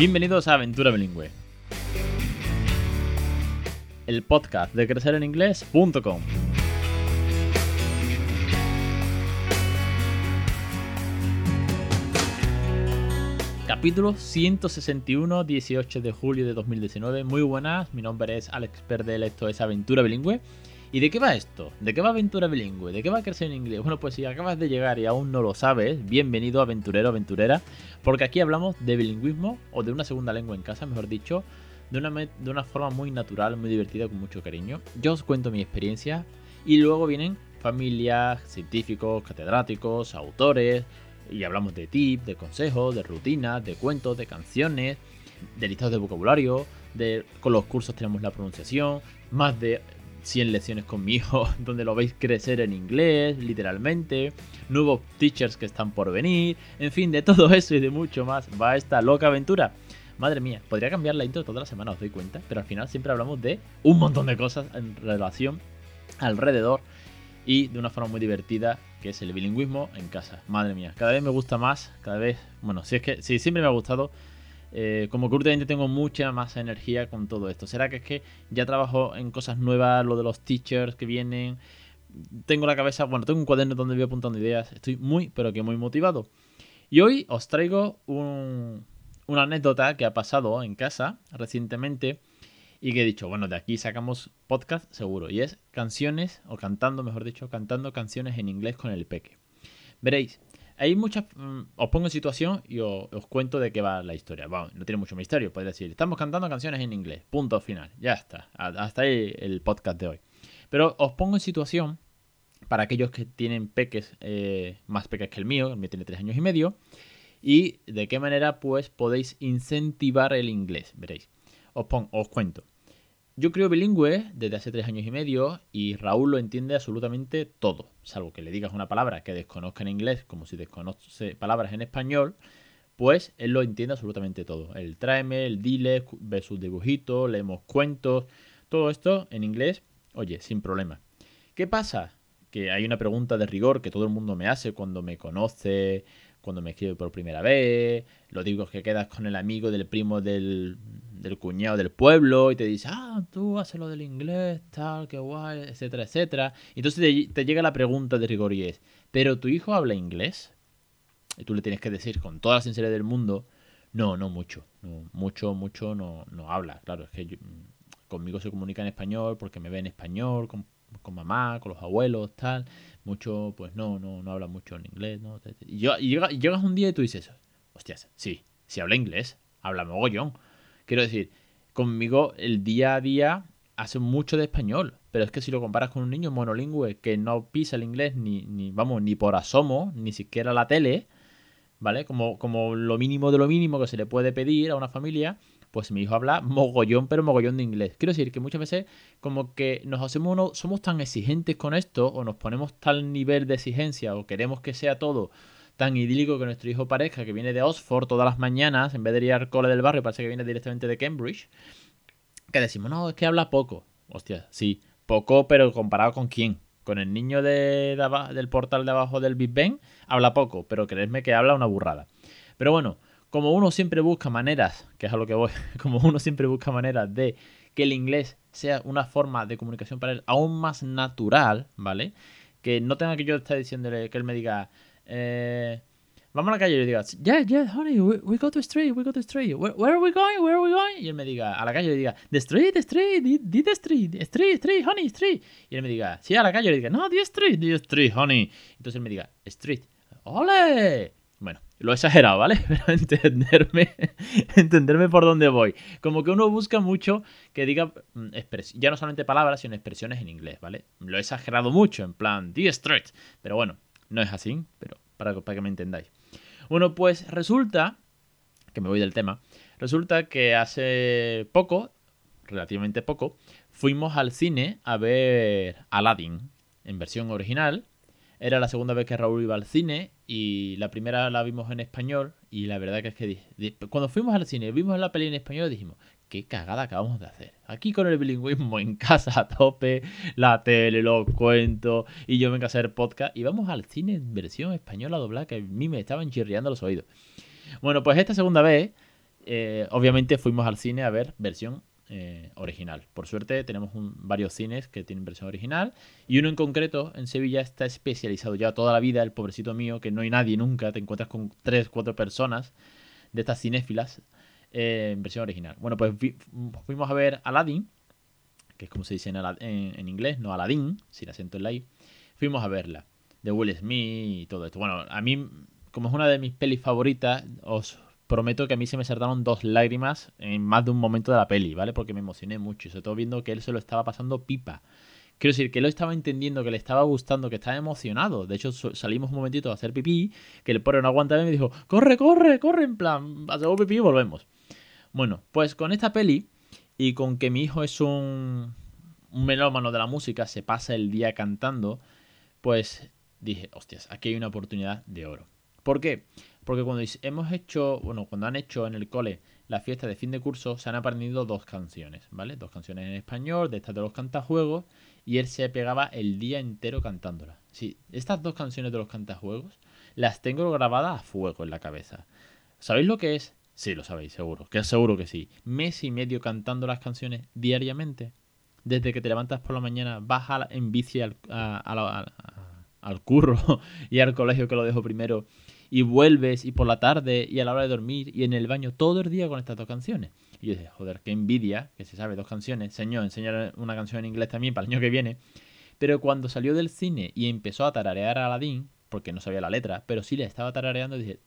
Bienvenidos a Aventura Bilingüe, el podcast de crecereninglés.com. Capítulo 161, 18 de julio de 2019. Muy buenas, mi nombre es Alex Perdel, esto es Aventura Bilingüe. ¿Y de qué va esto? ¿De qué va Aventura Bilingüe? ¿De qué va a crecer en inglés? Bueno, pues si acabas de llegar y aún no lo sabes, bienvenido aventurero, aventurera, porque aquí hablamos de bilingüismo o de una segunda lengua en casa, mejor dicho, de una, de una forma muy natural, muy divertida, con mucho cariño. Yo os cuento mi experiencia y luego vienen familias, científicos, catedráticos, autores, y hablamos de tips, de consejos, de rutinas, de cuentos, de canciones, de listados de vocabulario, de con los cursos tenemos la pronunciación, más de 100 lecciones con mi hijo donde lo veis crecer en inglés, literalmente, nuevos teachers que están por venir, en fin, de todo eso y de mucho más va esta loca aventura. Madre mía, podría cambiar la intro toda la semana, os doy cuenta, pero al final siempre hablamos de un montón de cosas en relación alrededor y de una forma muy divertida que es el bilingüismo en casa. Madre mía, cada vez me gusta más, cada vez, bueno, si es que si siempre me ha gustado, eh, como que últimamente tengo mucha más energía con todo esto. ¿Será que es que ya trabajo en cosas nuevas, lo de los teachers que vienen? Tengo la cabeza, bueno, tengo un cuaderno donde voy apuntando ideas. Estoy muy, pero que muy motivado. Y hoy os traigo una anécdota que ha pasado en casa recientemente y que he dicho, bueno, de aquí sacamos podcast seguro. Y es canciones, o cantando, mejor dicho, cantando canciones en inglés con el peque. Veréis, hay muchas. Mm, os pongo en situación y os, cuento de qué va la historia. Bueno, no tiene mucho misterio. Podéis decir, estamos cantando canciones en inglés. Punto final. Ya está. Hasta ahí el podcast de hoy. Pero os pongo en situación para aquellos que tienen peques eh, más peques que el mío. El mío tiene tres años y medio. Y de qué manera, pues, podéis incentivar el inglés. Veréis. Os, pongo, os cuento. Yo creo bilingüe desde hace tres años y medio y Raúl lo entiende absolutamente todo, salvo que le digas una palabra que desconozca en inglés como si desconoce palabras en español, pues él lo entiende absolutamente todo. El tráeme, el dile, ve sus dibujitos, leemos cuentos, todo esto en inglés, oye, sin problema. ¿Qué pasa? Que hay una pregunta de rigor que todo el mundo me hace cuando me conoce, cuando me escribe por primera vez, lo digo que quedas con el amigo del primo del, del cuñado del pueblo y te dice, ah, tú haces lo del inglés, tal, qué guay, etcétera, etcétera. Entonces te, llega la pregunta de rigor y es, ¿pero tu hijo habla inglés? Y tú le tienes que decir con toda la sinceridad del mundo, no, no mucho, mucho, mucho no, no habla. Claro, es que conmigo se comunica en español porque me ve en español, con, con, mamá, con los abuelos, tal. Mucho, pues no, no, no habla mucho en inglés, ¿no? Y, llegas un día y tú dices, hostias, sí, si habla inglés, habla mogollón. Quiero decir, conmigo el día a día hace mucho de español, pero es que si lo comparas con un niño monolingüe que no pisa el inglés ni, ni vamos, ni por asomo, ni siquiera la tele, ¿vale? Como, como lo mínimo de lo mínimo que se le puede pedir a una familia, pues mi hijo habla mogollón, pero mogollón de inglés. Quiero decir que muchas veces como que nos hacemos uno, somos tan exigentes con esto o nos ponemos tal nivel de exigencia o queremos que sea todo tan idílico que nuestro hijo parezca que viene de Oxford todas las mañanas, en vez de ir al cole del barrio, parece que viene directamente de Cambridge, que decimos, no, es que habla poco. Hostia, sí, poco, pero comparado con quién. Con el niño de, del portal de abajo del Big Ben, habla poco, pero creedme que habla una burrada. Pero bueno, como uno siempre busca maneras, que es a lo que voy, como uno siempre busca maneras de que el inglés sea una forma de comunicación para él aún más natural, ¿vale? Que no tenga que yo estar diciéndole que él me diga, eh, vamos a la calle y le diga, yeah, yeah, honey, we, go to the street, we go to the street. Where, are we going? Where are we going? Y él me diga, a la calle le diga, the street, the street, the, the street, the street, street, honey, street. Y él me diga, sí, a la calle le diga, no, the street, the street, honey. Entonces él me diga, street, ole. Bueno, lo he exagerado, ¿vale? Pero entenderme, entenderme por dónde voy. Como que uno busca mucho que diga mm, ya no solamente palabras, sino expresiones en inglés, ¿vale? Lo he exagerado mucho, en plan, the street. Pero bueno, no es así, pero para, que me entendáis. Bueno, pues resulta, que me voy del tema, resulta que hace poco, relativamente poco, fuimos al cine a ver Aladdin en versión original. Era la segunda vez que Raúl iba al cine y la primera la vimos en español y la verdad que es que cuando fuimos al cine vimos la peli en español dijimos, qué cagada acabamos de hacer. Aquí con el bilingüismo en casa a tope, la tele, los cuentos, y yo vengo a hacer podcast, y vamos al cine en versión española doblada que a mí me estaban chirriando los oídos. Bueno, pues esta segunda vez eh, obviamente fuimos al cine a ver versión eh, original. Por suerte tenemos varios cines que tienen versión original y uno en concreto en Sevilla está especializado ya toda la vida, el pobrecito mío, que no hay nadie nunca, te encuentras con tres, cuatro personas de estas cinéfilas eh, en versión original. Bueno, pues fuimos a ver Aladdin, que es como se dice en, inglés, no Aladdin, sin acento en la I. Fuimos a verla, de Will Smith y todo esto. Bueno, a mí, como es una de mis pelis favoritas, os prometo que a mí se me saltaron dos lágrimas en más de un momento de la peli, ¿vale? Porque me emocioné mucho y sobre todo viendo que él se lo estaba pasando pipa. Quiero decir, que él lo estaba entendiendo, que le estaba gustando, que estaba emocionado. De hecho, salimos un momentito a hacer pipí, que el pobre no aguantaba y me dijo, corre, corre, corre, en plan, hacemos pipí y volvemos. Bueno, pues con esta peli y con que mi hijo es un, un melómano de la música, se pasa el día cantando, pues dije, hostias, aquí hay una oportunidad de oro. ¿Por qué? Porque cuando hemos hecho, bueno, cuando han hecho en el cole la fiesta de fin de curso, se han aprendido dos canciones, ¿vale? Dos canciones en español, de estas de los cantajuegos, y él se pegaba el día entero cantándolas. Sí, estas dos canciones de los cantajuegos las tengo grabadas a fuego en la cabeza. ¿Sabéis lo que es? Sí, lo sabéis, seguro. Que seguro que sí. Mes y medio cantando las canciones diariamente. Desde que te levantas por la mañana, vas en bici al, al curro y al colegio que lo dejo primero y vuelves y por la tarde y a la hora de dormir y en el baño todo el día con estas dos canciones. Y yo dije, joder, qué envidia que se sabe dos canciones. Señor, enseñar una canción en inglés también para el año que viene. Pero cuando salió del cine y empezó a tararear a Aladdin, porque no sabía la letra, pero sí le estaba tarareando, dije,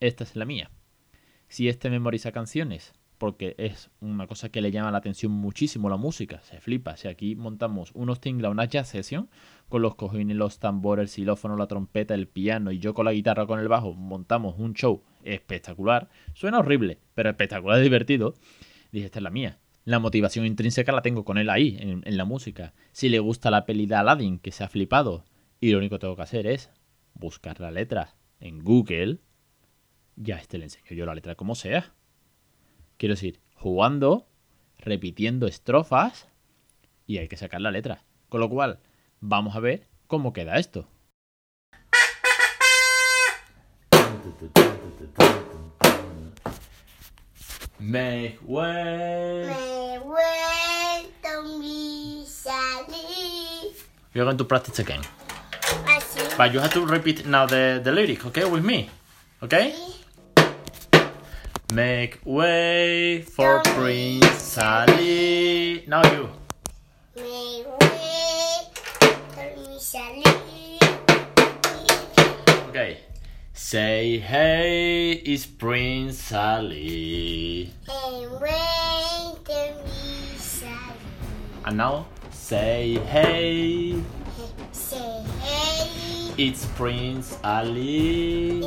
esta es la mía. Si este memoriza canciones porque es una cosa que le llama la atención muchísimo la música, se flipa. Si aquí montamos unos tingla, una jazz session, con los cojines, los tambores, el xilófono, la trompeta, el piano y yo con la guitarra con el bajo, montamos un show espectacular. Suena horrible, pero espectacular divertido. Dije, esta es la mía. La motivación intrínseca la tengo con él ahí, en, en la música. Si le gusta la peli de Aladdin, que se ha flipado, y lo único que tengo que hacer es buscar la letra en Google, ya este le enseño yo la letra como sea. Quiero decir, jugando, repitiendo estrofas y hay que sacar la letra. Con lo cual, vamos a ver cómo queda esto. Make way. Make way, don't be silly. We're going to practice again. But you have to repeat now the, the lyric, okay, with me. Okay? Make way for Prince Ali. Now you. Make way for Prince Ali. Okay. Say hey, it's Prince Ali. Make way for Prince Ali. And now say hey. Say hey. It's Prince Ali.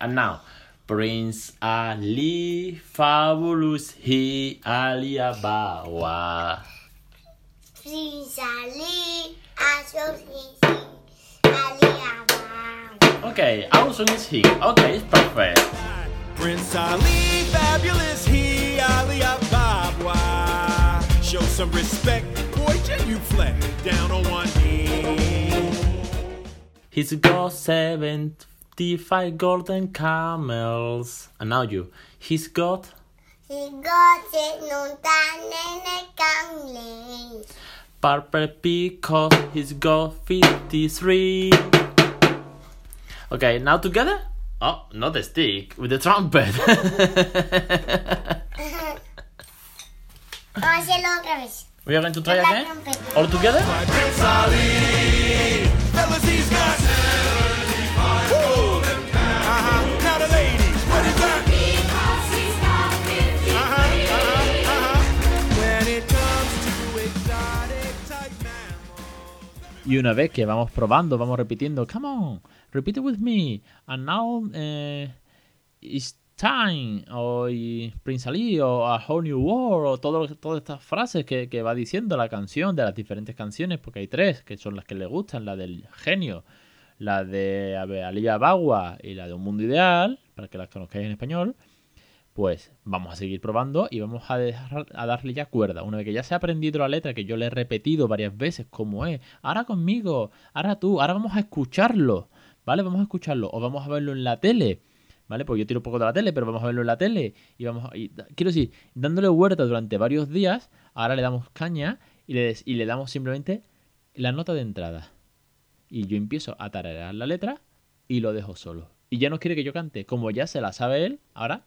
And now, Prince Ali, fabulous he Ali Abawa. Prince Ali, Ali Abawa. Okay, our song is he. Okay, it's perfect. Prince Ali, fabulous he Ali Abawa. Show some respect, boy, genuflect down on one knee. He's got seven 55 golden camels. And now you. He's got. He got it no camels. Purple because he's got 53. Okay, now together? Oh, not the stick, with the trumpet. we are going to try again? All together? Y una vez que vamos probando, vamos repitiendo, come on, repeat it with me. And now uh, it's Time o Prince Ali o A Whole New World o todas estas frases que, que, va diciendo la canción de las diferentes canciones, porque hay tres que son las que le gustan, la del genio, la de Aliyah Bagua y la de Un Mundo Ideal, para que las conozcáis en español, pues vamos a seguir probando y vamos a, dejar, a darle ya cuerda. Una vez que ya se ha aprendido la letra, que yo le he repetido varias veces como es, ahora conmigo, ahora tú, ahora vamos a escucharlo, ¿vale? Vamos a escucharlo o vamos a verlo en la tele. ¿Vale? Porque yo tiro un poco de la tele, pero vamos a verlo en la tele. Y vamos a, quiero decir, dándole vuelta durante varios días, ahora le damos caña y le, y le damos simplemente la nota de entrada y yo empiezo a tararear la letra y lo dejo solo. Y ya no quiere que yo cante. Como ya se la sabe él, ahora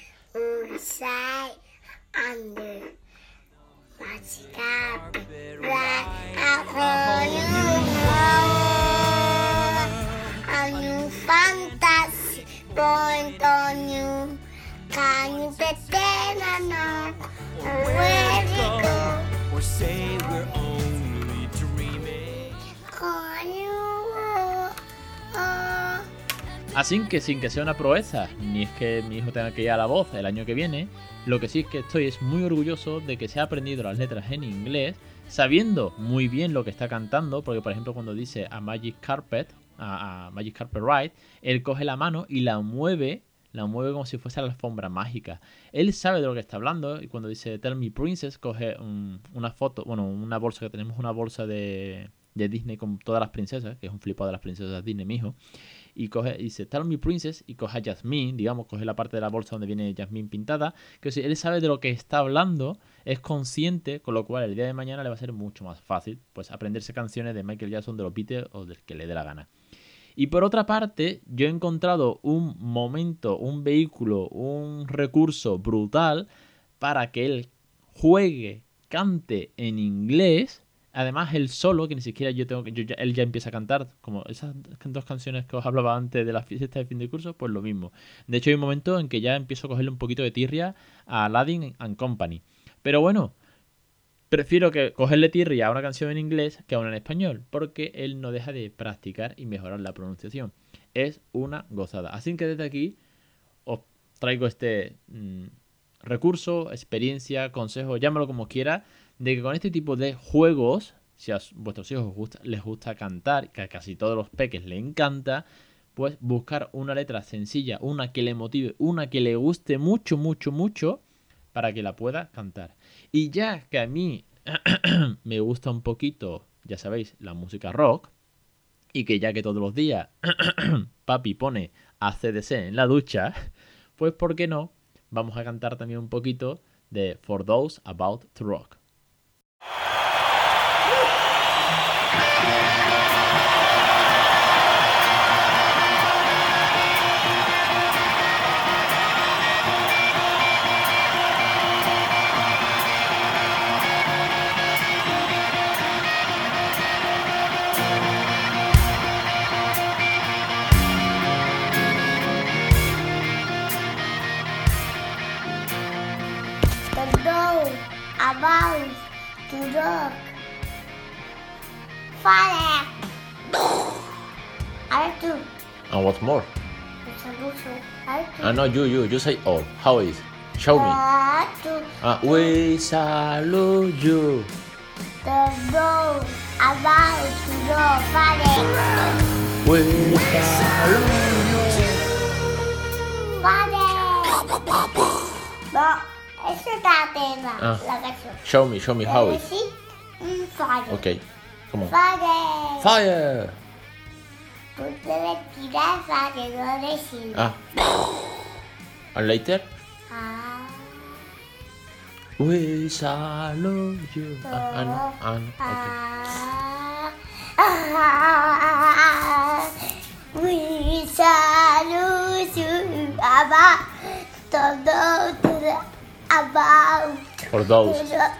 inside, under, magic carpet, right out for you. A new fantasy, point on you, can you pretend I know where to go? Or say we're Así que sin que sea una proeza, ni es que mi hijo tenga que ir a la voz el año que viene, lo que sí es que estoy es muy orgulloso de que se ha aprendido las letras en inglés, sabiendo muy bien lo que está cantando, porque por ejemplo cuando dice a Magic Carpet, a, Magic Carpet Ride, él coge la mano y la mueve, la mueve como si fuese la alfombra mágica. Él sabe de lo que está hablando y cuando dice Tell Me Princess, coge una foto, bueno, una bolsa que tenemos, una bolsa de, de Disney con todas las princesas, que es un flipado de las princesas Disney, mi hijo y coge y dice Tell Me Princess y coge a Jasmine, digamos, coge la parte de la bolsa donde viene Jasmine pintada, que si él sabe de lo que está hablando, es consciente, con lo cual el día de mañana le va a ser mucho más fácil pues aprenderse canciones de Michael Jackson, de los Beatles o del que le dé la gana. Y por otra parte, yo he encontrado un momento, un vehículo, un recurso brutal para que él juegue, cante en inglés Además, el solo, que ni siquiera yo tengo que. él ya empieza a cantar, como esas dos canciones que os hablaba antes de la fiesta de fin de curso, pues lo mismo. De hecho, hay un momento en que ya empiezo a cogerle un poquito de tirria a Aladdin and Company. Pero bueno, prefiero que cogerle tirria a una canción en inglés que a una en español, porque él no deja de practicar y mejorar la pronunciación. Es una gozada. Así que desde aquí os traigo este mm, recurso, experiencia, consejo, llámalo como quiera de que con este tipo de juegos, si a vuestros hijos les gusta cantar, que a casi todos los peques les encanta, pues buscar una letra sencilla, una que le motive, una que le guste mucho, mucho, mucho, para que la pueda cantar. Y ya que a mí me gusta un poquito, ya sabéis, la música rock, y que ya que todos los días papi pone ACDC en la ducha, pues ¿por qué no? Vamos a cantar también un poquito de For Those About to Rock. Fire. I do. And what more? Ah, no, you, you, you say all. How is? Show me. Ah, we salute you. The road about to go. We salute you. Fire. Esa está tema, ah. la canción. Show me, show me how it. Mm, fire. Okay, come on. Fire. Fire. Tú debes tirar para que no decir. Ah. And later? Ah. We salute you. Ah, ah, no. Ah, no. Okay. We salute you. Abba. Todo. About For those. the,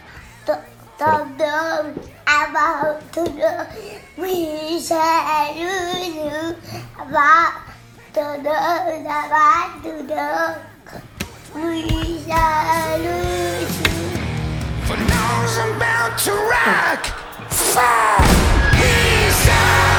the, the, the, about the we salute you about the, the, about the, the we salute you. For nose I'm bound to rock. Fire. We salute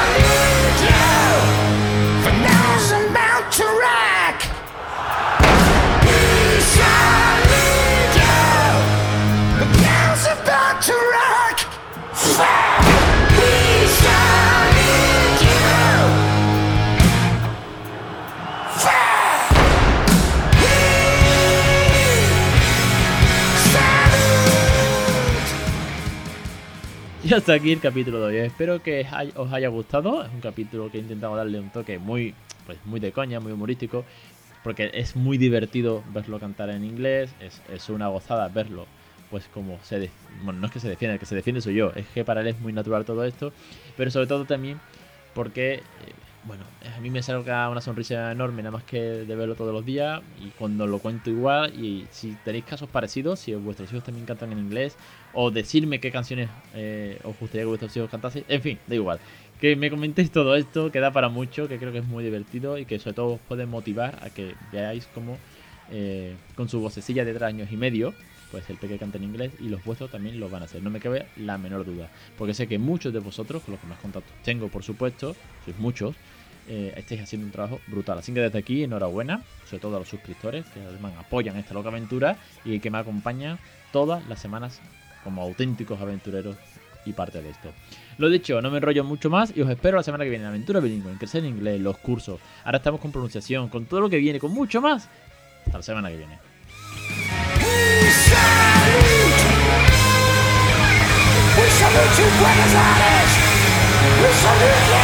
Y hasta aquí el capítulo de hoy. Espero que os haya gustado. Es un capítulo que he intentado darle un toque muy, pues, muy de coña, muy humorístico. Porque es muy divertido verlo cantar en inglés. Es, es una gozada verlo. Pues como se... de- bueno, no es que se defienda, el que se defiende soy yo. Es que para él es muy natural todo esto. Pero sobre todo también porque... bueno, a mí me salga una sonrisa enorme nada más que de verlo todos los días y cuando lo cuento igual y si tenéis casos parecidos, si vuestros hijos también cantan en inglés o decirme qué canciones eh, os gustaría que vuestros hijos cantasen, en fin, da igual. Que me comentéis todo esto, que da para mucho, que creo que es muy divertido y que sobre todo os puede motivar a que veáis cómo eh, con su vocecilla de tres años y medio, pues el peque canta en inglés y los vuestros también lo van a hacer. No me cabe la menor duda. Porque sé que muchos de vosotros, con los que más contactos tengo, por supuesto, sois muchos, eh, estáis haciendo un trabajo brutal. Así que desde aquí, enhorabuena, sobre todo a los suscriptores que además apoyan esta loca aventura y que me acompañan todas las semanas como auténticos aventureros y parte de esto. Lo dicho, no me enrollo mucho más y os espero la semana que viene en Aventura Bilingüe, en Crecer en Inglés, los cursos. Ahora estamos con pronunciación, con todo lo que viene, con mucho más. Hasta la semana que viene. salute you, Buenos Aires! We salute you!